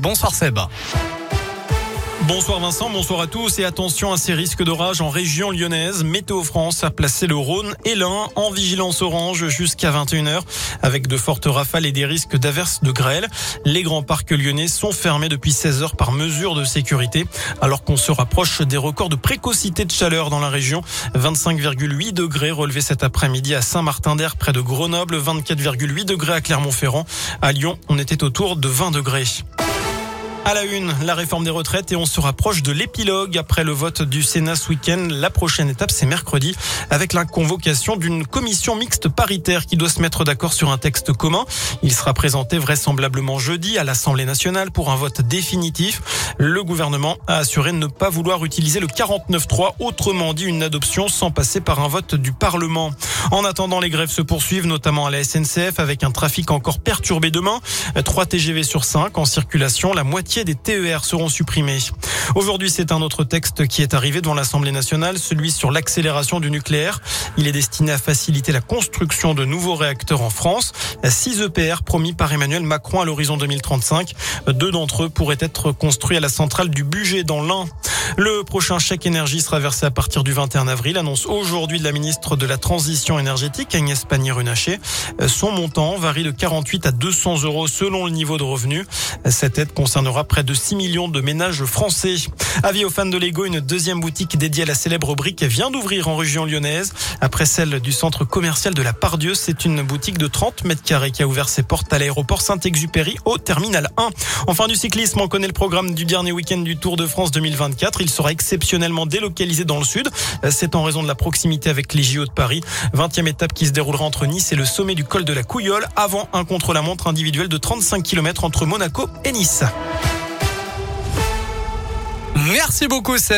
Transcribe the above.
Bonsoir Seb. Bonsoir Vincent, bonsoir à tous et attention à ces risques d'orage en région lyonnaise. Météo France a placé le Rhône et l'Ain en vigilance orange jusqu'à 21h avec de fortes rafales et des risques d'averses de grêle. Les grands parcs lyonnais sont fermés depuis 16 heures par mesure de sécurité alors qu'on se rapproche des records de précocité de chaleur dans la région. 25,8 degrés relevés cet après-midi à Saint-Martin-d'Air près de Grenoble, 24,8 degrés à Clermont-Ferrand. À Lyon, on était autour de 20 degrés. À la une, la réforme des retraites et on se rapproche de l'épilogue après le vote du Sénat ce week-end. La prochaine étape, c'est mercredi avec la convocation d'une commission mixte paritaire qui doit se mettre d'accord sur un texte commun. Il sera présenté vraisemblablement jeudi à l'Assemblée nationale pour un vote définitif. Le gouvernement a assuré ne pas vouloir utiliser le 49.3, autrement dit une adoption sans passer par un vote du Parlement. En attendant, les grèves se poursuivent, notamment à la SNCF avec un trafic encore perturbé demain. 3 TGV sur 5 en circulation, la moitié des TER seront supprimés. Aujourd'hui, c'est un autre texte qui est arrivé devant l'Assemblée nationale, celui sur l'accélération du nucléaire. Il est destiné à faciliter la construction de nouveaux réacteurs en France. 6 EPR promis par Emmanuel Macron à l'horizon 2035. Deux d'entre eux pourraient être construits à la centrale du budget dans l'Ain. Le prochain chèque énergie sera versé à partir du 21 avril, annonce aujourd'hui de la ministre de la Transition énergétique, Agnès Pannier-Runacher. Son montant varie de 48 à 200 euros selon le niveau de revenu. Cette aide concernera près de 6 millions de ménages français. Avis aux fans de Lego, une deuxième boutique dédiée à la célèbre brique vient d'ouvrir en région lyonnaise. Après celle du centre commercial de la Pardieu, c'est une boutique de 30 mètres carrés qui a ouvert ses portes à l'aéroport Saint-Exupéry au terminal 1. Enfin du cyclisme, on connaît le programme du dernier week-end du Tour de France 2024. Il sera exceptionnellement délocalisé dans le sud. C'est en raison de la proximité avec les JO de Paris. 20e étape qui se déroulera entre Nice et le sommet du col de la Couillole avant un contre-la-montre individuel de 35 km entre Monaco et Nice. Merci beaucoup.